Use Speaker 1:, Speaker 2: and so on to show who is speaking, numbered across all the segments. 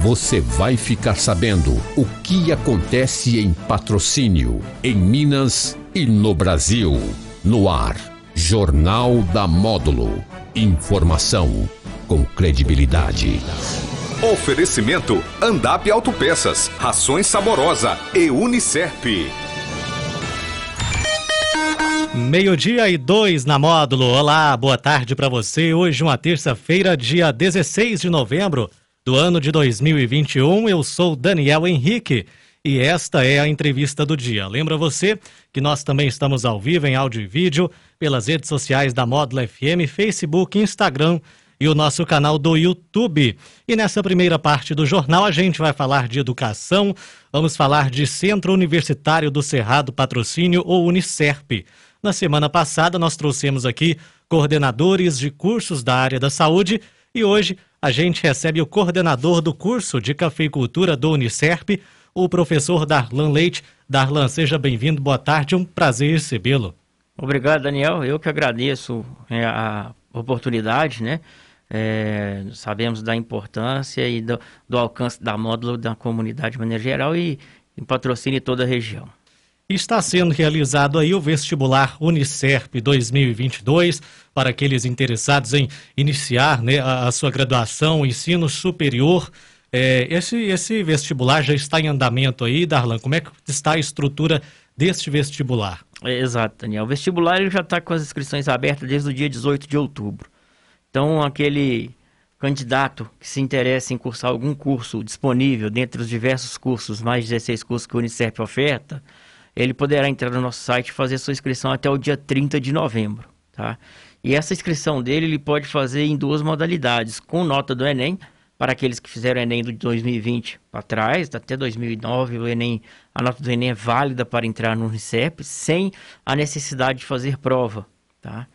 Speaker 1: você vai ficar sabendo o que acontece em patrocínio, em Minas e no Brasil. No ar, Jornal da Módulo. Informação com credibilidade.
Speaker 2: Oferecimento Andap Autopeças, Rações Saborosa e Unicerp.
Speaker 3: Meio-dia e dois na módulo. Olá, boa tarde para você. Hoje, uma terça-feira, dia 16 de novembro do ano de 2021. Eu sou Daniel Henrique e esta é a entrevista do dia. Lembra você que nós também estamos ao vivo em áudio e vídeo pelas redes sociais da Módulo FM, Facebook, Instagram e o nosso canal do YouTube. E nessa primeira parte do jornal a gente vai falar de educação, vamos falar de Centro Universitário do Cerrado Patrocínio ou Unicerp. Na semana passada nós trouxemos aqui coordenadores de cursos da área da saúde e hoje a gente recebe o coordenador do curso de cafeicultura do Unicerp, o professor Darlan Leite. Darlan, seja bem-vindo, boa tarde, um prazer recebê-lo.
Speaker 4: Obrigado, Daniel. Eu que agradeço é, a oportunidade, né? É, sabemos da importância e do, do, alcance da módulo da comunidade de maneira geral e, e patrocine toda a região.
Speaker 3: Está sendo realizado aí o vestibular Unicerp 2022 para aqueles interessados em iniciar né, a, sua graduação, ensino superior. É, esse, esse vestibular já está em andamento aí, Darlan. Como é que está a estrutura deste vestibular?
Speaker 4: É, exato, Daniel. O vestibular já está com as inscrições abertas desde o dia 18 de outubro. Então, aquele candidato que se interessa em cursar algum curso disponível dentre os diversos cursos, mais 16 cursos que o Unicef oferta, ele poderá entrar no nosso site e fazer sua inscrição até o dia 30 de novembro, tá? E essa inscrição dele ele pode fazer em duas modalidades, com nota do Enem, para aqueles que fizeram o Enem de 2020 para trás, até 2009, o Enem, a nota do Enem é válida para entrar no Unicep, sem a necessidade de fazer prova, tá?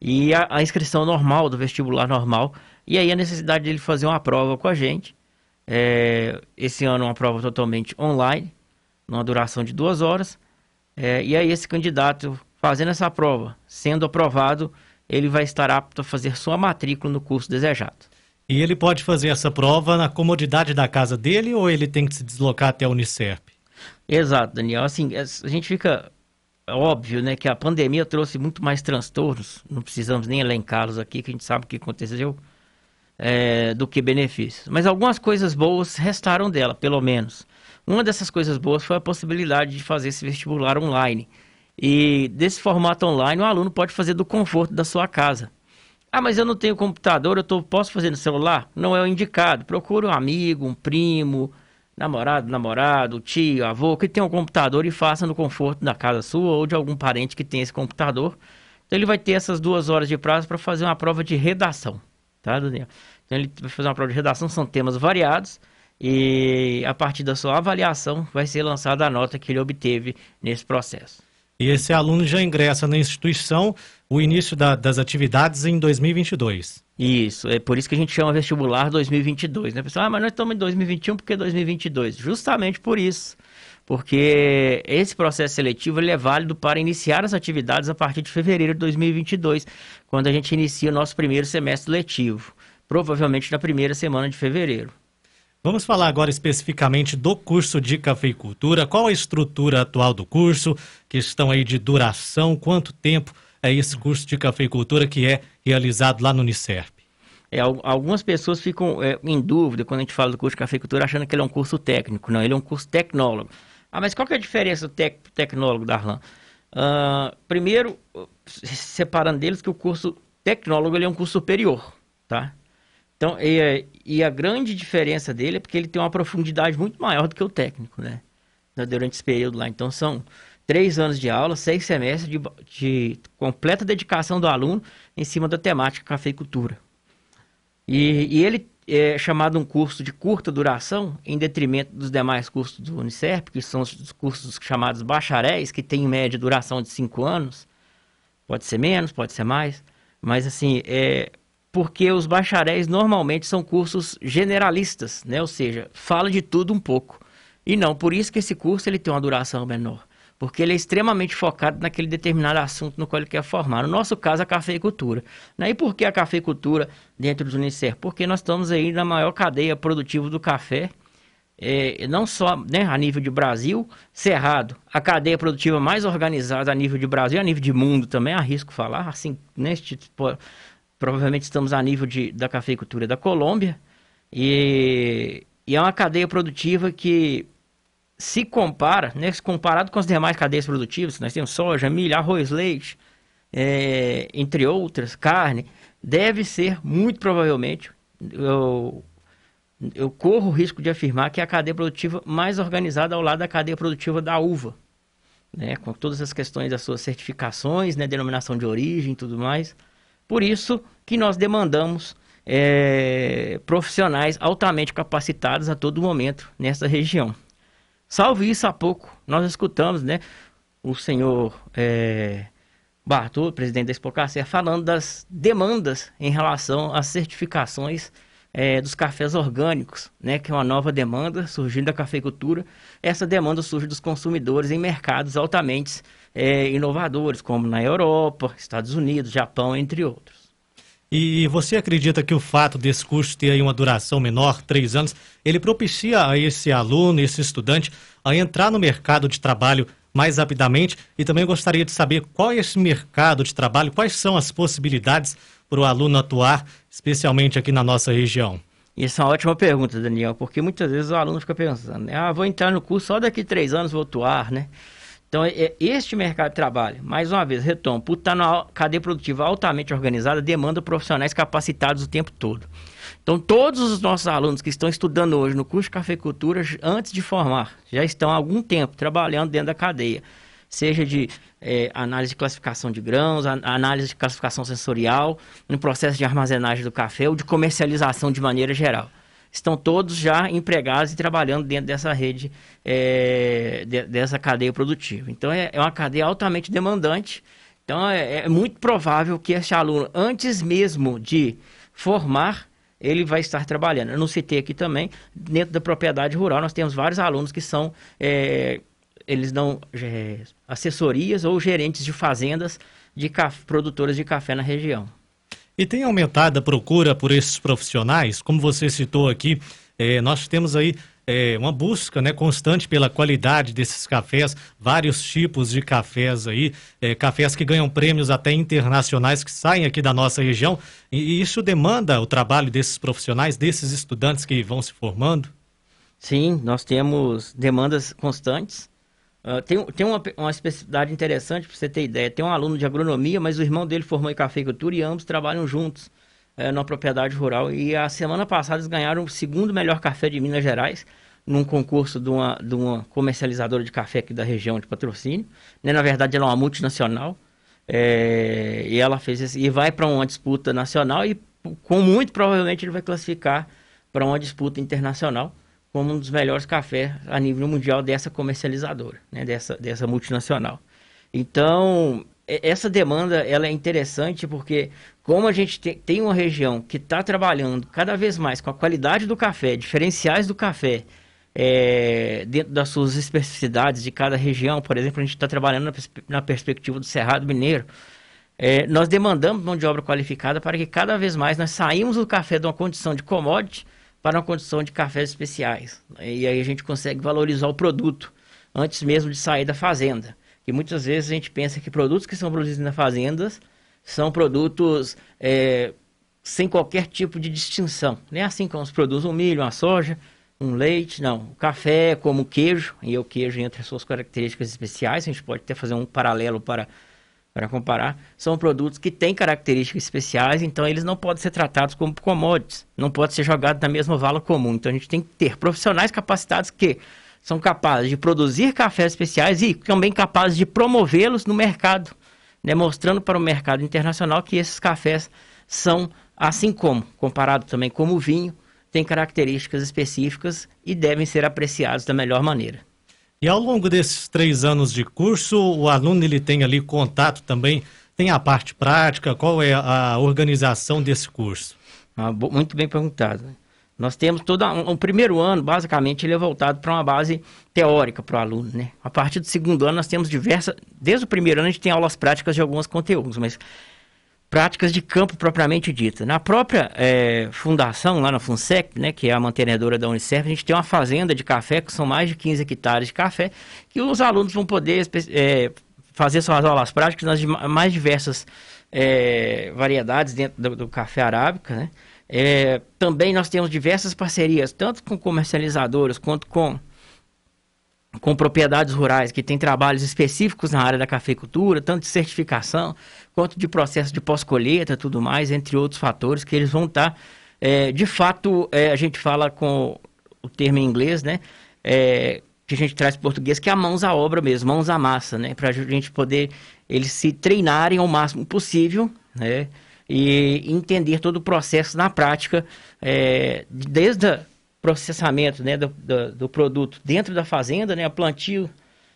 Speaker 4: E a, a inscrição normal, do vestibular normal, e aí a necessidade dele fazer uma prova com a gente, é, esse ano uma prova totalmente online, numa duração de duas horas, é, e aí esse candidato fazendo essa prova, sendo aprovado, ele vai estar apto a fazer sua matrícula no curso desejado.
Speaker 3: E ele pode fazer essa prova na comodidade da casa dele ou ele tem que se deslocar até a Unicerp?
Speaker 4: Exato, Daniel. Assim, a gente fica é óbvio, né, que a pandemia trouxe muito mais transtornos. Não precisamos nem elencá-los aqui, que a gente sabe o que aconteceu, é, do que benefícios. Mas algumas coisas boas restaram dela, pelo menos. Uma dessas coisas boas foi a possibilidade de fazer esse vestibular online. E desse formato online, o aluno pode fazer do conforto da sua casa. Ah, mas eu não tenho computador, eu tô, posso fazer no celular? Não é o indicado. Procure um amigo, um primo, namorado, namorado, tio, avô, que tem um computador e faça no conforto da casa sua ou de algum parente que tem esse computador. Então ele vai ter essas duas horas de prazo para fazer uma prova de redação, tá, Daniel? Então ele vai fazer uma prova de redação, são temas variados e a partir da sua avaliação vai ser lançada a nota que ele obteve nesse processo.
Speaker 3: E esse aluno já ingressa na instituição o início da, das atividades em 2022.
Speaker 4: Isso, é por isso que a gente chama vestibular 2022, né? Pessoal, ah, mas nós estamos em 2021 porque 2022? Justamente por isso. Porque esse processo seletivo ele é válido para iniciar as atividades a partir de fevereiro de 2022, quando a gente inicia o nosso primeiro semestre letivo, provavelmente na primeira semana de fevereiro.
Speaker 3: Vamos falar agora especificamente do curso de cafeicultura. Qual a estrutura atual do curso? Questão aí de duração, quanto tempo é esse curso de cafeicultura que é realizado lá no Unicerp?
Speaker 4: É, algumas pessoas ficam é, em dúvida quando a gente fala do curso de cafeicultura, achando que ele é um curso técnico. Não, ele é um curso tecnólogo. Ah, mas qual que é a diferença do tec tecnólogo, Darlan? Uh, primeiro, separando deles que o curso tecnólogo ele é um curso superior, tá? Então, e, e, a grande diferença dele é porque ele tem uma profundidade muito maior do que o técnico, né? Durante esse período lá. Então, são três anos de aula, seis semestres de, de completa dedicação do aluno em cima da temática cafeicultura. E, e ele é chamado um curso de curta duração, em detrimento dos demais cursos do Unicef, que são os cursos chamados bacharéis, que têm em média duração de cinco anos. Pode ser menos, pode ser mais. Mas, assim, é, porque os bacharéis normalmente são cursos generalistas, né? Ou seja, fala de tudo um pouco. E não, por isso que esse curso ele tem uma duração menor. porque ele é extremamente focado naquele determinado assunto no qual ele quer formar. No nosso caso, a cafeicultura. Né? E por que a cafeicultura dentro do Unicer? Porque nós estamos aí na maior cadeia produtiva do café, é, não só né, a nível de Brasil, Cerrado, a cadeia produtiva mais organizada a nível de Brasil, a nível de mundo também, arrisco falar, assim, neste, provavelmente estamos a nível de, da cafeicultura da Colômbia, e, e é uma cadeia produtiva que se compara, né, comparado com as demais cadeias produtivas, nós temos soja, milho, arroz, leite, é, entre outras, carne, deve ser muito provavelmente, eu, eu corro o risco de afirmar que é a cadeia produtiva mais organizada ao lado da cadeia produtiva da uva, né, com todas as questões das suas certificações, né, denominação de origem e tudo mais. Por isso que nós demandamos é, profissionais altamente capacitados a todo momento nessa região. Salvo isso, há pouco nós escutamos, né, o senhor é, Bartô, presidente da Expocacer, falando das demandas em relação às certificações é, dos cafés orgânicos, né, que é uma nova demanda surgindo da cafeicultura. Essa demanda surge dos consumidores em mercados altamente é, inovadores, como na Europa, Estados Unidos, Japão, entre outros.
Speaker 3: E você acredita que o fato desse curso ter aí uma duração menor, três anos, ele propicia a esse aluno, esse estudante, a entrar no mercado de trabalho mais rapidamente? E também gostaria de saber qual é esse mercado de trabalho, quais são as possibilidades para o aluno atuar, especialmente aqui na nossa região?
Speaker 4: Isso é uma ótima pergunta, Daniel, porque muitas vezes o aluno fica pensando, né? ah, vou entrar no curso só daqui três anos vou atuar, né? Então, é, este mercado de trabalho, mais uma vez, retomo, por estar numa cadeia produtiva altamente organizada, demanda profissionais capacitados o tempo todo. Então, todos os nossos alunos que estão estudando hoje no curso de cafeicultura, antes de formar, já estão há algum tempo trabalhando dentro da cadeia. Seja de é, análise de classificação de grãos, análise de classificação sensorial, no processo de armazenagem do café ou de comercialização de maneira geral estão todos já empregados e trabalhando dentro dessa rede, é, de, dessa cadeia produtiva. Então, é, é, uma cadeia altamente demandante. Então, é, é muito provável que esse aluno, antes mesmo de formar, ele vai estar trabalhando. Eu não citei aqui também, dentro da propriedade rural, nós temos vários alunos que são, é, eles dão é, assessorias ou gerentes de fazendas de produtoras de café na região.
Speaker 3: E tem aumentado a procura por esses profissionais? Como você citou aqui, é, nós temos aí é, uma busca né, constante pela qualidade desses cafés, vários tipos de cafés aí, é, cafés que ganham prêmios até internacionais que saem aqui da nossa região. E, e isso demanda o trabalho desses profissionais, desses estudantes que vão se formando?
Speaker 4: Sim, nós temos demandas constantes. Uh, tem tem uma, uma especificidade interessante para você ter ideia. Tem um aluno de agronomia, mas o irmão dele formou em cafeicultura e ambos trabalham juntos na propriedade rural. E a semana passada eles ganharam o segundo melhor café de Minas Gerais num concurso de uma, de uma comercializadora de café aqui da região de patrocínio. Né? Na verdade, ela é uma multinacional. É, e ela fez esse, e vai para uma disputa nacional e com muito provavelmente ele vai classificar para uma disputa internacional como um dos melhores cafés a nível mundial dessa comercializadora, né, dessa, dessa multinacional. Então, essa demanda ela é interessante porque como a gente te, tem uma região que está trabalhando cada vez mais com a qualidade do café, diferenciais do café, é, dentro das suas especificidades de cada região, por exemplo, a gente está trabalhando na, na, perspectiva do Cerrado Mineiro, é, nós demandamos mão de obra qualificada para que cada vez mais nós saímos do café de uma condição de commodity para uma condição de cafés especiais. E aí a gente consegue valorizar o produto antes mesmo de sair da fazenda. E muitas vezes a gente pensa que produtos que são produzidos nas fazendas são produtos é, sem qualquer tipo de distinção. Não é assim como se produz um milho, uma soja, um leite, não. O café, como queijo, e o queijo entre as suas características especiais, a gente pode até fazer um paralelo para para comparar, são produtos que têm características especiais, então eles não podem ser tratados como commodities, não pode ser jogado na mesma vala comum. Então a gente tem que ter profissionais capacitados que são capazes de produzir cafés especiais e também capazes de promovê-los no mercado, né, mostrando para o mercado internacional que esses cafés são, assim como, comparado também como o vinho, têm características específicas e devem ser apreciados da melhor maneira.
Speaker 3: E ao longo desses três anos de curso, o aluno ele tem ali contato também, tem a parte prática, qual é a organização desse curso?
Speaker 4: Ah, muito bem perguntado. Nós temos todo um, um primeiro ano, basicamente, ele é voltado para uma base teórica para o aluno, né? A partir do segundo ano, nós temos diversas. Desde o primeiro ano, a gente tem aulas práticas de alguns conteúdos, mas práticas de campo propriamente dita. Na própria é, fundação, lá na FUNSEC, né, que é a mantenedora da Unicef, a gente tem uma fazenda de café, que são mais de 15 hectares de café, que os alunos vão poder é, fazer suas aulas práticas nas mais diversas é, variedades dentro do, do café arábica, né? É, também nós temos diversas parcerias, tanto com comercializadores quanto com, com propriedades rurais que têm trabalhos específicos na área da cafeicultura, tanto de certificação quanto de processo de pós-colheita, tudo mais, entre outros fatores que eles vão estar. Tá, é, de fato, é, a gente fala com o termo em inglês, né? É, que a gente traz português, que é a mãos à obra mesmo, mãos à massa, né? Para a gente poder eles se treinarem ao máximo possível, né? e entender todo o processo na prática, é, desde o processamento né, do, do, do, produto dentro da fazenda, né, plantio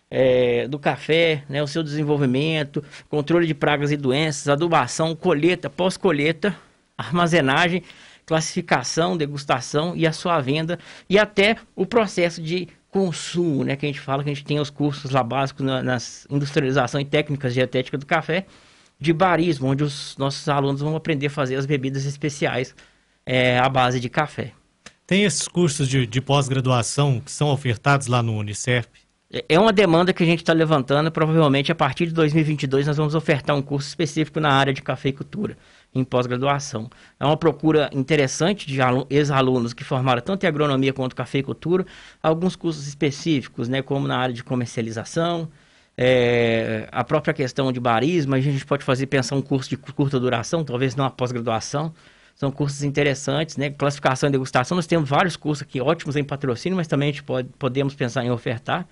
Speaker 4: é, do café, né, o seu desenvolvimento, controle de pragas e doenças, adubação, colheita, pós-colheita, armazenagem, classificação, degustação e a sua venda e até o processo de consumo, né, que a gente fala que a gente tem os cursos lá básicos na, nas industrialização e técnicas de dietética do café, de barismo, onde os nossos alunos vão aprender a fazer as bebidas especiais é, à base de café.
Speaker 3: Tem esses cursos de, de pós-graduação que são ofertados lá no Unicef?
Speaker 4: É, é uma demanda que a gente está levantando. Provavelmente a partir de 2022 nós vamos ofertar um curso específico na área de cafeicultura em pós-graduação. É uma procura interessante de ex-alunos que formaram tanto em agronomia quanto cafeicultura, alguns cursos específicos, né, como na área de comercialização, é, a própria questão de barismo, a gente pode fazer pensar um curso de curta duração, talvez não a pós-graduação. São cursos interessantes, né? Classificação e degustação, nós temos vários cursos aqui ótimos em patrocínio, mas também a gente pode, podemos pensar em ofertar,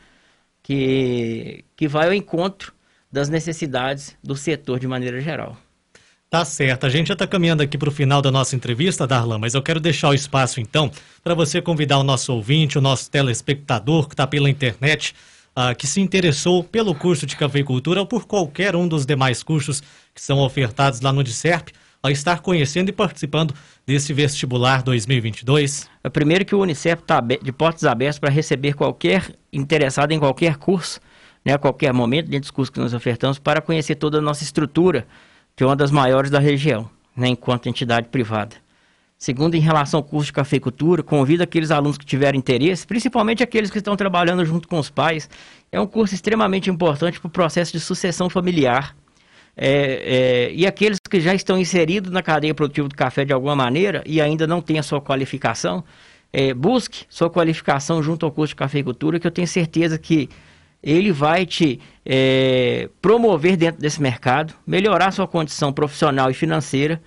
Speaker 4: que, que vai ao encontro das necessidades do setor de maneira geral.
Speaker 3: Tá certo. A gente já está caminhando aqui para o final da nossa entrevista, Darlan, mas eu quero deixar o espaço então para você convidar o nosso ouvinte, o nosso telespectador que está pela internet uh, que se interessou pelo curso de cafeicultura ou por qualquer um dos demais cursos que são ofertados lá no DICERP, a estar conhecendo e participando desse vestibular 2022?
Speaker 4: É primeiro que o Unicef está de portas abertas para receber qualquer interessado em qualquer curso, né, a qualquer momento, dentro dos cursos que nós ofertamos, para conhecer toda a nossa estrutura, que é uma das maiores da região, né, enquanto entidade privada. Segundo, em relação ao curso de cafeicultura, convido aqueles alunos que tiverem interesse, principalmente aqueles que estão trabalhando junto com os pais. É um curso extremamente importante para o processo de sucessão familiar. É, é, e aqueles que já estão inseridos na cadeia produtiva do café de alguma maneira e ainda não têm a sua qualificação, é, busque sua qualificação junto ao curso de cafeicultura, que eu tenho certeza que ele vai te é, promover dentro desse mercado, melhorar sua condição profissional e financeira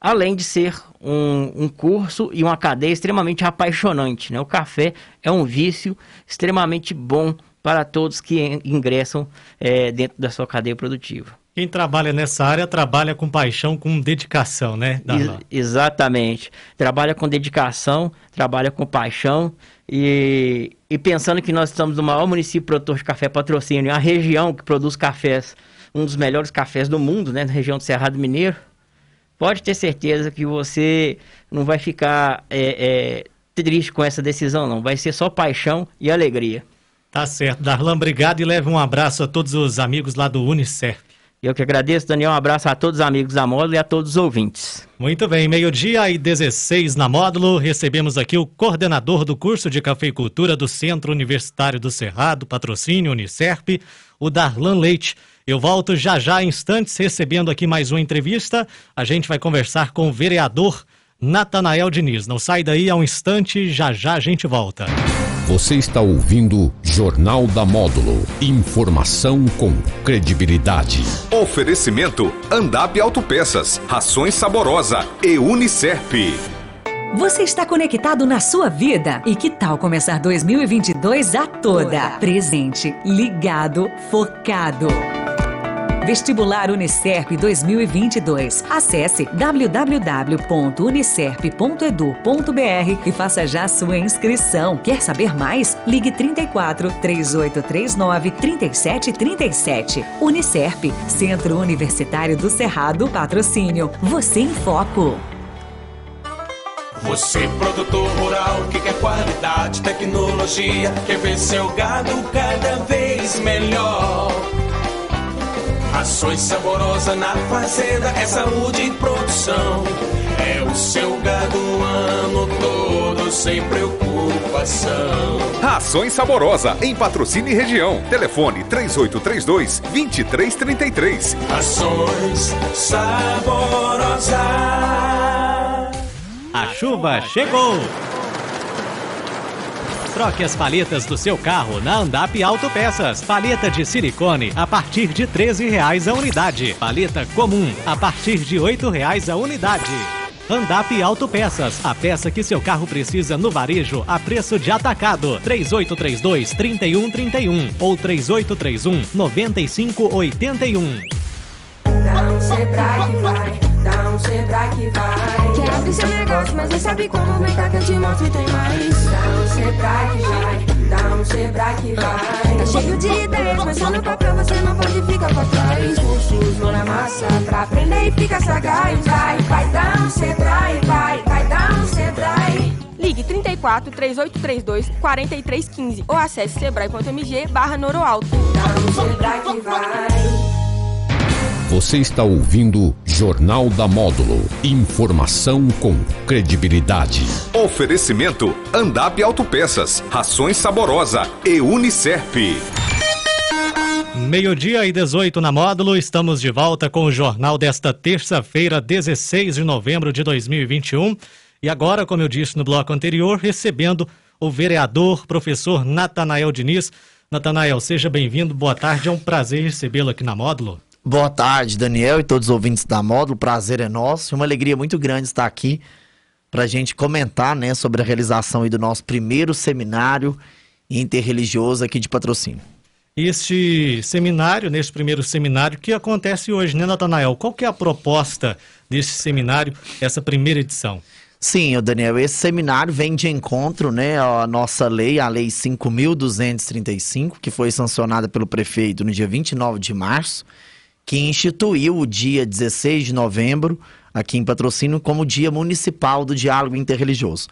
Speaker 4: além de ser um, um, curso e uma cadeia extremamente apaixonante. Né? O café é um vício extremamente bom para todos que ingressam é, dentro da sua cadeia produtiva.
Speaker 3: Quem trabalha nessa área trabalha com paixão, com dedicação, né?
Speaker 4: Ex exatamente. Trabalha com dedicação, trabalha com paixão e, e pensando que nós estamos no maior município produtor de café patrocínio, a região que produz cafés, um dos melhores cafés do mundo, né? Na região do Cerrado Mineiro pode ter certeza que você não vai ficar é, é, triste com essa decisão, não. Vai ser só paixão e alegria.
Speaker 3: Tá certo. Darlan, obrigado e leve um abraço a todos os amigos lá do Unicef.
Speaker 4: Eu que agradeço, Daniel. Um abraço a todos os amigos da Módulo e a todos os ouvintes.
Speaker 3: Muito bem, meio-dia e 16 na Módulo. Recebemos aqui o coordenador do curso de cafeicultura do Centro Universitário do Cerrado, patrocínio Unicef, o Darlan Leite. Eu volto já já instantes recebendo aqui mais uma entrevista. A gente vai conversar com o vereador Natanael Diniz. Não sai daí a um instante, já já a gente volta.
Speaker 1: Você está ouvindo Jornal da Módulo. Informação com credibilidade.
Speaker 2: Oferecimento Andap Autopeças, Rações Saborosa e Unicerp.
Speaker 5: Você está conectado na sua vida? E que tal começar 2022 a toda? Presente, ligado, focado. Vestibular Unicerp 2022. Acesse www.unicerp.edu.br e faça já sua inscrição. Quer saber mais? Ligue 34 3839 3737. Unicerp, Centro Universitário do Cerrado, patrocínio. Você em Foco.
Speaker 6: Você, produtor rural, que quer qualidade, tecnologia, quer ver seu gado cada vez melhor. Rações saborosas na fazenda, é saúde e produção. É o seu gado o ano todo, sem preocupação.
Speaker 2: Rações Saborosa, em patrocínio e região. Telefone 3832-2333.
Speaker 6: Rações Saborosa.
Speaker 3: A chuva chegou! Troque as paletas do seu carro na Andap Autopeças. Paleta de silicone a partir de R$ 13,00 a unidade. Paleta comum a partir de R$ 8,00 a unidade. Andap Autopeças, a peça que seu carro precisa no varejo a preço de atacado. 3832-3131 ou 3831-9581.
Speaker 7: Dá um Sebrae que vai, dá um Sebrae que vai. Quer abrir seu negócio, mas não sabe como vem cá que eu te mostro e tem mais. Dá um Sebrae que vai, dá um Sebrae que vai. Tá cheio de ideias, mas só no papel você não pode ficar pra trás. Cursos, mão na massa, pra aprender e ficar sagaz. Vai, vai, dá um Sebrae, vai, vai, dá um Sebrae.
Speaker 8: Ligue 34 3832 4315 ou acesse sebrae.mg barra noroalto.
Speaker 7: Dá um Sebrae que vai.
Speaker 1: Você está ouvindo Jornal da Módulo. Informação com credibilidade.
Speaker 2: Oferecimento Andap Autopeças, Rações Saborosa e Unicerp.
Speaker 3: Meio-dia e 18 na módulo, estamos de volta com o jornal desta terça-feira, 16 de novembro de 2021. E agora, como eu disse no bloco anterior, recebendo o vereador, professor Natanael Diniz. Natanael, seja bem-vindo, boa tarde, é um prazer recebê-lo aqui na módulo.
Speaker 9: Boa tarde, Daniel e todos os ouvintes da Módulo. Prazer é nosso. Uma alegria muito grande estar aqui para a gente comentar né, sobre a realização do nosso primeiro seminário interreligioso aqui de patrocínio.
Speaker 3: Este seminário, nesse primeiro seminário, que acontece hoje, né, Natanael? Qual que é a proposta desse seminário, essa primeira edição?
Speaker 9: Sim, Daniel, esse seminário vem de encontro, né, à nossa lei, a lei 5.235, que foi sancionada pelo prefeito no dia 29 de março, que instituiu o dia 16 de novembro, aqui em Patrocínio, como Dia Municipal do Diálogo Interreligioso.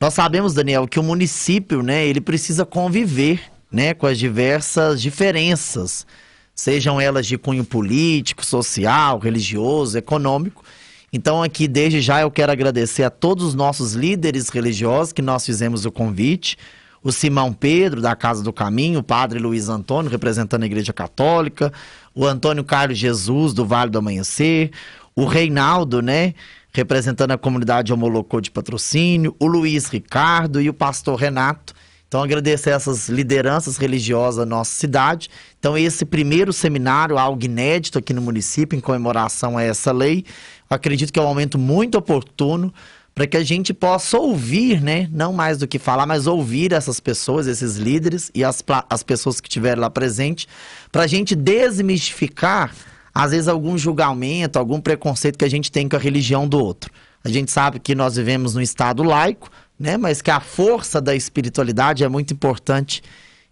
Speaker 9: Nós sabemos, Daniel, que o município, né, ele precisa conviver, né, com as diversas diferenças, sejam elas de cunho político, social, religioso, econômico. Então, aqui, desde já, eu quero agradecer a todos os nossos líderes religiosos que nós fizemos o convite. O Simão Pedro, da Casa do Caminho, o Padre Luiz Antônio, representando a Igreja Católica, o Antônio Carlos Jesus, do Vale do Amanhecer, o Reinaldo, né, representando a comunidade Homolocô de Patrocínio, o Luiz Ricardo e o Pastor Renato. Então, agradecer essas lideranças religiosas da nossa cidade. Então, esse primeiro seminário, algo inédito aqui no município, em comemoração a essa lei, acredito que é um momento muito oportuno para que a gente possa ouvir, né? Não mais do que falar, mas ouvir essas pessoas, esses líderes e as, as pessoas que estiveram lá presentes, para a gente desmistificar, às vezes, algum julgamento, algum preconceito que a gente tem com a religião do outro. A gente sabe que nós vivemos num estado laico, né? Mas que a força da espiritualidade é muito importante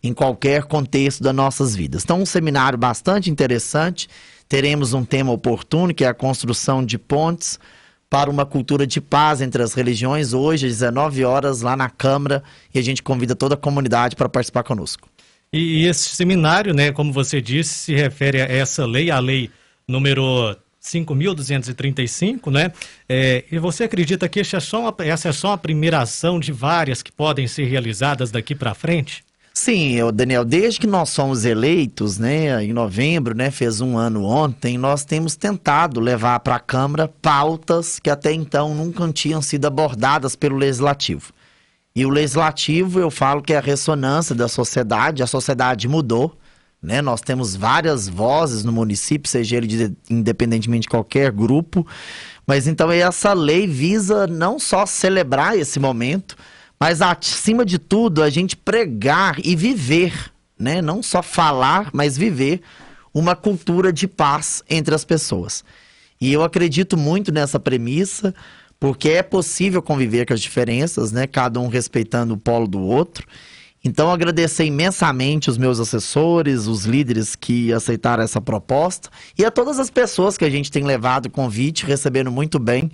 Speaker 9: em qualquer contexto das nossas vidas. Então, um seminário bastante interessante. Teremos um tema oportuno, que é a construção de pontes para uma cultura de paz entre as religiões, hoje, às 19 horas, lá na Câmara, e a gente convida toda a comunidade para participar conosco.
Speaker 3: E esse seminário, né, como você disse, se refere a essa lei, a lei número 5.235, né? É, e você acredita que essa é, só uma, essa é só primeira ação de várias que podem ser realizadas daqui para frente?
Speaker 9: Sim, eu, Daniel, desde que nós somos eleitos, né, em novembro, né, fez um ano ontem, nós temos tentado levar para a Câmara pautas que até então nunca tinham sido abordadas pelo Legislativo. E o Legislativo, eu falo que é a ressonância da sociedade, a sociedade mudou, né, nós temos várias vozes no município, seja ele de, independentemente de qualquer grupo, mas então essa lei visa não só celebrar esse momento, mas acima de tudo, a gente pregar e viver, né? Não só falar, mas viver uma cultura de paz entre as pessoas. E eu acredito muito nessa premissa, porque é possível conviver com as diferenças, né? Cada um respeitando o polo do outro. Então, agradecer imensamente os meus assessores, os líderes que aceitaram essa proposta e a todas as pessoas que a gente tem levado o convite, recebendo muito bem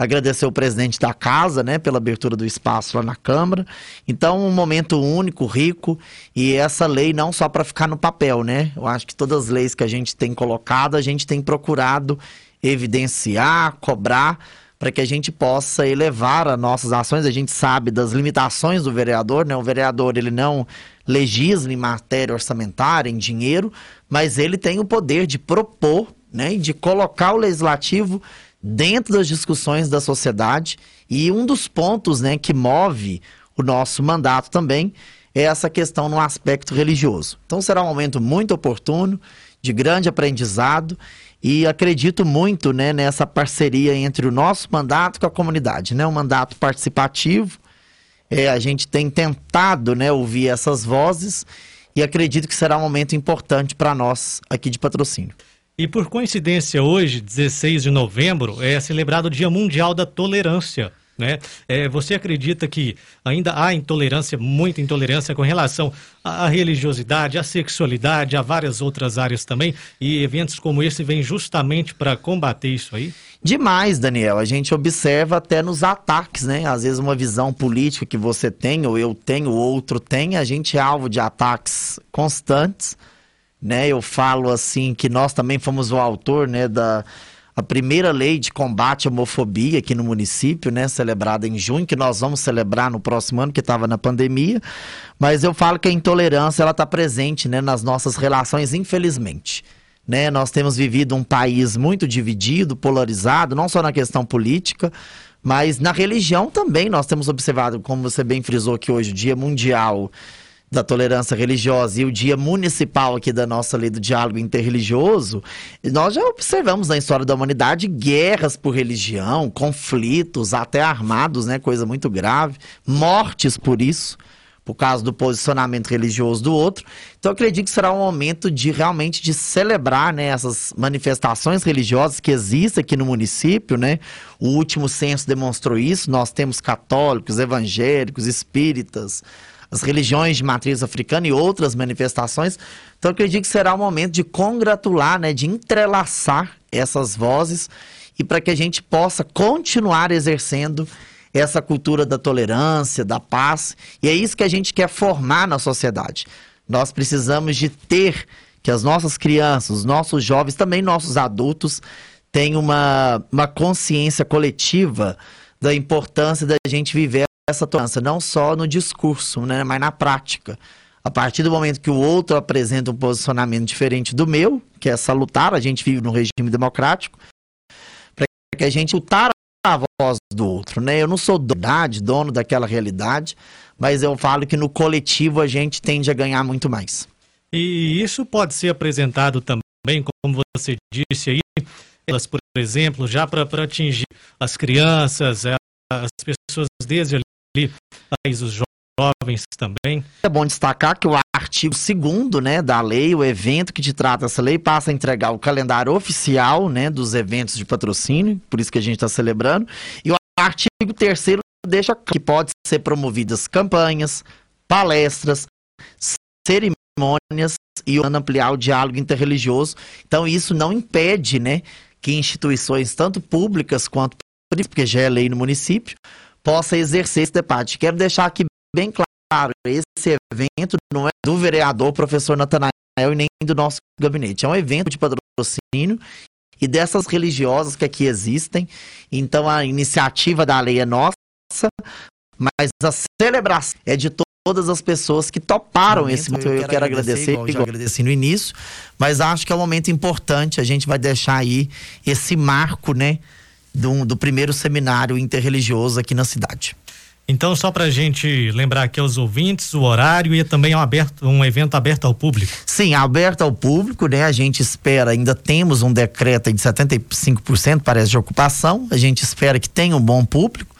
Speaker 9: agradecer o presidente da casa, né, pela abertura do espaço lá na Câmara. Então, um momento único, rico, e essa lei não só para ficar no papel, né? Eu acho que todas as leis que a gente tem colocado, a gente tem procurado evidenciar, cobrar, para que a gente possa elevar as nossas ações. A gente sabe das limitações do vereador, né? O vereador, ele não legisla em matéria orçamentária, em dinheiro, mas ele tem o poder de propor, né, e de colocar o legislativo dentro das discussões da sociedade. E um dos pontos né, que move o nosso mandato também é essa questão no aspecto religioso. Então será um momento muito oportuno, de grande aprendizado e acredito muito né, nessa parceria entre o nosso mandato com a comunidade, né, um mandato participativo. É, a gente tem tentado né, ouvir essas vozes e acredito que será um momento importante para nós aqui de patrocínio.
Speaker 3: E por coincidência, hoje, 16 de novembro, é celebrado o Dia Mundial da Tolerância. Né? É, você acredita que ainda há intolerância, muita intolerância com relação à religiosidade, à sexualidade, a várias outras áreas também, e eventos como esse vêm justamente para combater isso aí?
Speaker 9: Demais, Daniel. A gente observa até nos ataques, né? Às vezes uma visão política que você tem, ou eu tenho, ou outro tem, a gente é alvo de ataques constantes, né? Eu falo assim que nós também fomos o autor, né, da a primeira lei de combate à homofobia aqui no município, né, celebrada em junho, que nós vamos celebrar no próximo ano, que estava na pandemia. Mas eu falo que a intolerância ela está presente, né, nas nossas relações, infelizmente. Né? Nós temos vivido um país muito dividido, polarizado, não só na questão política, mas na religião também. Nós temos observado, como você bem frisou que hoje, o Dia Mundial da tolerância religiosa e o dia municipal aqui da nossa lei do diálogo interreligioso, nós já observamos na história da humanidade guerras por religião, conflitos, até armados, né, coisa muito grave, mortes por isso, por causa do posicionamento religioso do outro. Então acredito que será um momento de realmente de celebrar, né, essas manifestações religiosas que existem aqui no município, né? O último censo demonstrou isso. Nós temos católicos, evangélicos, espíritas, as religiões de matriz africana e outras manifestações. Então, acredito que será um momento de congratular, né, de entrelaçar essas vozes e para que a gente possa continuar exercendo essa cultura da tolerância, da paz. E é isso que a gente quer formar na sociedade. Nós precisamos de ter que as nossas crianças, os nossos jovens, também nossos adultos, tenham uma, uma consciência coletiva da importância da gente viver essa tolerância, não só no discurso, né, mas na prática. A partir do momento que o outro apresenta um posicionamento diferente do meu, que é salutar, a gente vive num regime democrático, para que a gente lutar a voz do outro, né? Eu não sou verdade, dono daquela realidade, mas eu falo que no coletivo a gente tende a ganhar muito mais.
Speaker 3: E isso pode ser apresentado também, como você disse aí, elas, por exemplo, já para atingir as crianças, as pessoas desde ali, os jovens também.
Speaker 9: É bom destacar que o artigo 2 né, da lei, o evento que te trata essa lei, passa a entregar o calendário oficial né, dos eventos de patrocínio, por isso que a gente está celebrando. E o artigo 3 deixa que pode ser promovidas campanhas, palestras, cerimônias e ampliar o diálogo interreligioso. Então, isso não impede né, que instituições, tanto públicas quanto porque já é lei no município, possa exercer esse debate. Quero deixar aqui bem claro, esse evento não é do vereador professor Natanael e nem do nosso gabinete. É um evento de patrocínio e dessas religiosas que aqui existem. Então a iniciativa da lei é nossa, mas a celebração é de todas as pessoas que toparam momento, esse momento. Eu, eu quero, agradecer, igual, igual. agradeci no início, mas acho que é um momento importante. A gente vai deixar aí esse marco, né? Do, do primeiro seminário interreligioso aqui na cidade.
Speaker 3: Então, só para a gente lembrar aqui aos ouvintes, o horário e também é um, aberto, um evento aberto ao público.
Speaker 9: Sim, aberto ao público, né? A gente espera, ainda temos um decreto de 75% parece de ocupação, a gente espera que tenha um bom público,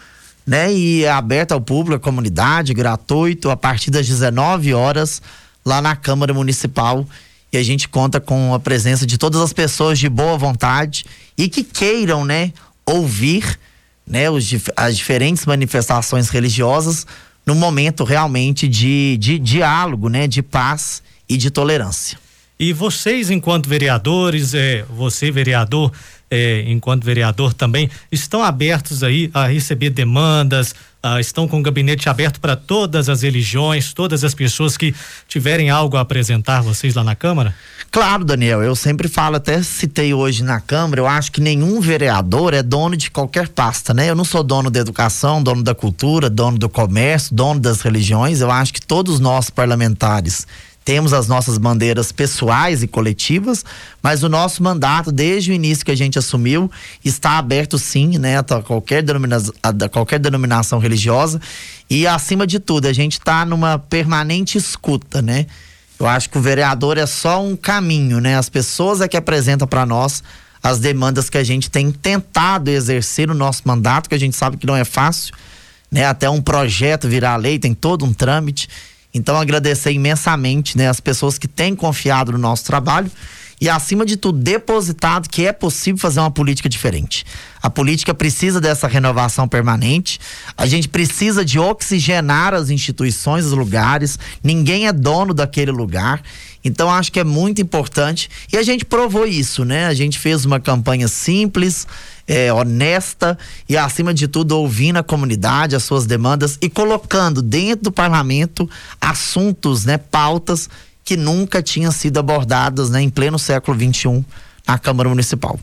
Speaker 9: né? E é aberto ao público, a comunidade, gratuito, a partir das 19 horas, lá na Câmara Municipal. E a gente conta com a presença de todas as pessoas de boa vontade e que queiram, né? Ouvir né, os, as diferentes manifestações religiosas no momento realmente de, de diálogo, né, de paz e de tolerância.
Speaker 3: E vocês, enquanto vereadores, é, você, vereador, é, enquanto vereador também, estão abertos aí a receber demandas, ah, estão com o gabinete aberto para todas as religiões, todas as pessoas que tiverem algo a apresentar vocês lá na Câmara?
Speaker 9: Claro, Daniel, eu sempre falo, até citei hoje na Câmara, eu acho que nenhum vereador é dono de qualquer pasta, né? Eu não sou dono da educação, dono da cultura, dono do comércio, dono das religiões, eu acho que todos nós parlamentares temos as nossas bandeiras pessoais e coletivas, mas o nosso mandato, desde o início que a gente assumiu, está aberto sim, né, a qualquer, denominação, a qualquer denominação religiosa. E, acima de tudo, a gente está numa permanente escuta, né? Eu acho que o vereador é só um caminho, né? As pessoas é que apresentam para nós as demandas que a gente tem tentado exercer no nosso mandato, que a gente sabe que não é fácil, né? Até um projeto virar lei tem todo um trâmite. Então, agradecer imensamente né, as pessoas que têm confiado no nosso trabalho e, acima de tudo, depositado que é possível fazer uma política diferente. A política precisa dessa renovação permanente, a gente precisa de oxigenar as instituições, os lugares, ninguém é dono daquele lugar. Então acho que é muito importante e a gente provou isso, né? A gente fez uma campanha simples, é, honesta e, acima de tudo, ouvindo a comunidade, as suas demandas e colocando dentro do parlamento assuntos, né, pautas que nunca tinham sido abordadas né, em pleno século XXI na Câmara Municipal.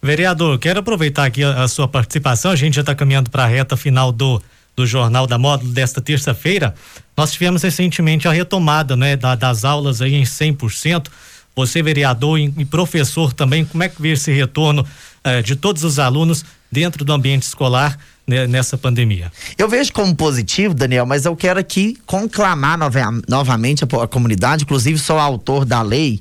Speaker 3: Vereador, quero aproveitar aqui a, a sua participação. A gente já está caminhando para a reta final do, do Jornal da Módulo desta terça-feira. Nós tivemos recentemente a retomada né, da, das aulas aí em 100%. Você, vereador e, professor também, como é que vê esse retorno eh, de todos os alunos dentro do ambiente escolar né, nessa pandemia?
Speaker 9: Eu vejo como positivo, Daniel, mas eu quero aqui conclamar nova, novamente a, comunidade, inclusive sou autor da lei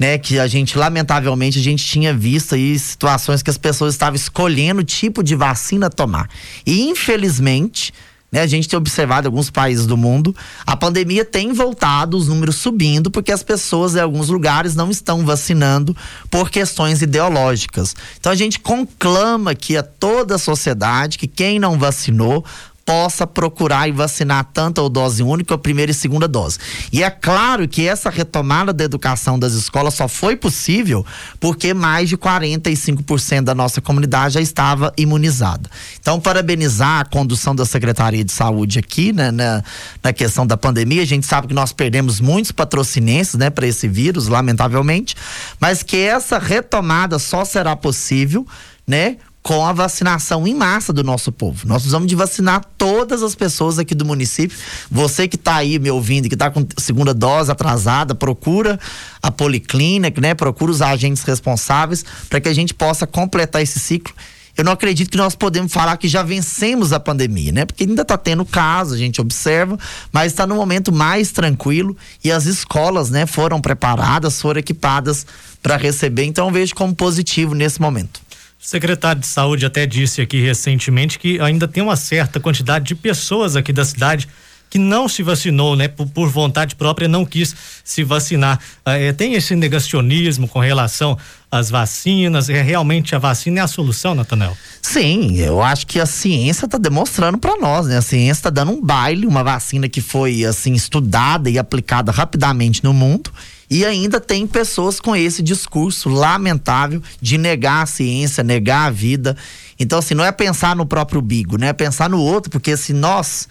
Speaker 9: né, que a gente, lamentavelmente, a gente tinha visto aí situações que as pessoas estavam escolhendo o tipo de vacina tomar. E, infelizmente, né, a gente tem observado em alguns países do mundo, a pandemia tem voltado, os números subindo, porque as pessoas em alguns lugares não estão vacinando por questões ideológicas. Então a gente conclama aqui a toda a sociedade que quem não vacinou possa procurar e vacinar tanto a dose única, a primeira e segunda dose. E é claro que essa retomada da educação das escolas só foi possível porque mais de 45% da nossa comunidade já estava imunizada. Então, parabenizar a condução da Secretaria de Saúde aqui, né, na, na questão da pandemia. A gente sabe que nós perdemos muitos patrocinenses, né, para esse vírus, lamentavelmente, mas que essa retomada só será possível, né, com a vacinação em massa do nosso povo. Nós precisamos de vacinar todas as pessoas aqui do município. Você que está aí me ouvindo, que está com segunda dose atrasada, procura a policlínica, né? Procura os agentes responsáveis para que a gente possa completar esse ciclo. Eu não acredito que nós podemos falar que já vencemos a pandemia, né? Porque ainda está tendo casos, a gente observa, mas está no momento mais tranquilo e as escolas, né, foram preparadas, foram equipadas para receber. Então eu vejo como positivo nesse momento.
Speaker 3: O secretário de Saúde até disse aqui recentemente que ainda tem uma certa quantidade de pessoas aqui da cidade que não se vacinou, né? Por, por vontade própria, não quis se vacinar. É, tem esse negacionismo com relação às vacinas? É realmente a vacina é a solução, Natanel?
Speaker 9: Sim, eu acho que a ciência está demonstrando para nós, né? A ciência está dando um baile, uma vacina que foi assim estudada e aplicada rapidamente no mundo e ainda tem pessoas com esse discurso lamentável de negar a ciência, negar a vida. Então, assim, não é pensar no próprio bigo, né? É pensar no outro, porque se nós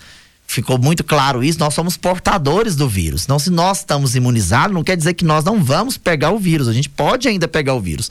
Speaker 9: ficou muito claro isso, nós somos portadores do vírus. Então, se nós estamos imunizados, não quer dizer que nós não vamos pegar o vírus. A gente pode ainda pegar o vírus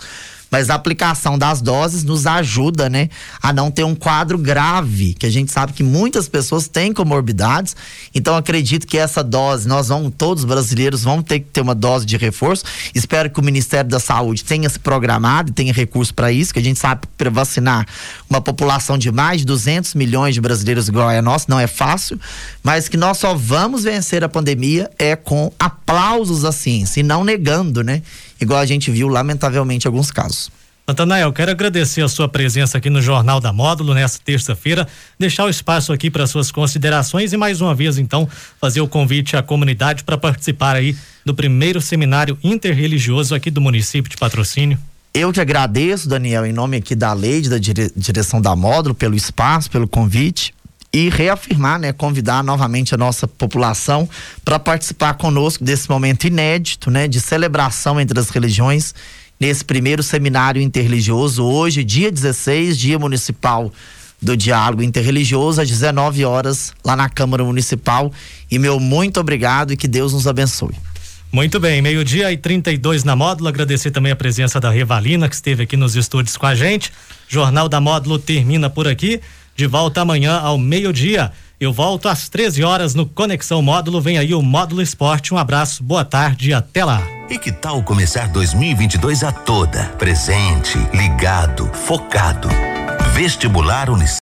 Speaker 9: mas a aplicação das doses nos ajuda, né, a não ter um quadro grave, que a gente sabe que muitas pessoas têm comorbidades. Então acredito que essa dose, nós vamos, todos os brasileiros vão ter que ter uma dose de reforço. Espero que o Ministério da Saúde tenha se programado e tenha recurso para isso, que a gente sabe que para vacinar uma população de mais de 200 milhões de brasileiros igual é nossa não é fácil, mas que nós só vamos vencer a pandemia é com aplausos à ciência e não negando, né? Igual a gente viu, lamentavelmente, em alguns casos.
Speaker 3: Natanael, quero agradecer a sua presença aqui no Jornal da Módulo nesta terça-feira, deixar o espaço aqui para suas considerações e mais uma vez então fazer o convite à comunidade para participar aí do primeiro seminário interreligioso aqui do município de Patrocínio.
Speaker 9: Eu que agradeço, Daniel, em nome aqui da lei, da dire direção da Módulo, pelo espaço, pelo convite e reafirmar, né, convidar novamente a nossa população para participar conosco desse momento inédito, né, de celebração entre as religiões nesse primeiro seminário interreligioso hoje, dia 16, dia municipal do diálogo interreligioso às 19 horas lá na Câmara Municipal. E meu muito obrigado e que Deus nos abençoe.
Speaker 3: Muito bem, meio-dia e 32 na módulo. Agradecer também a presença da Revalina, que esteve aqui nos estúdios com a gente. Jornal da Módulo termina por aqui. De volta amanhã ao meio-dia. Eu volto às 13 horas no Conexão Módulo. Vem aí o Módulo Esporte. Um abraço, boa tarde e até lá.
Speaker 10: E que tal começar 2022 a toda? Presente, ligado, focado. Vestibular Unicef.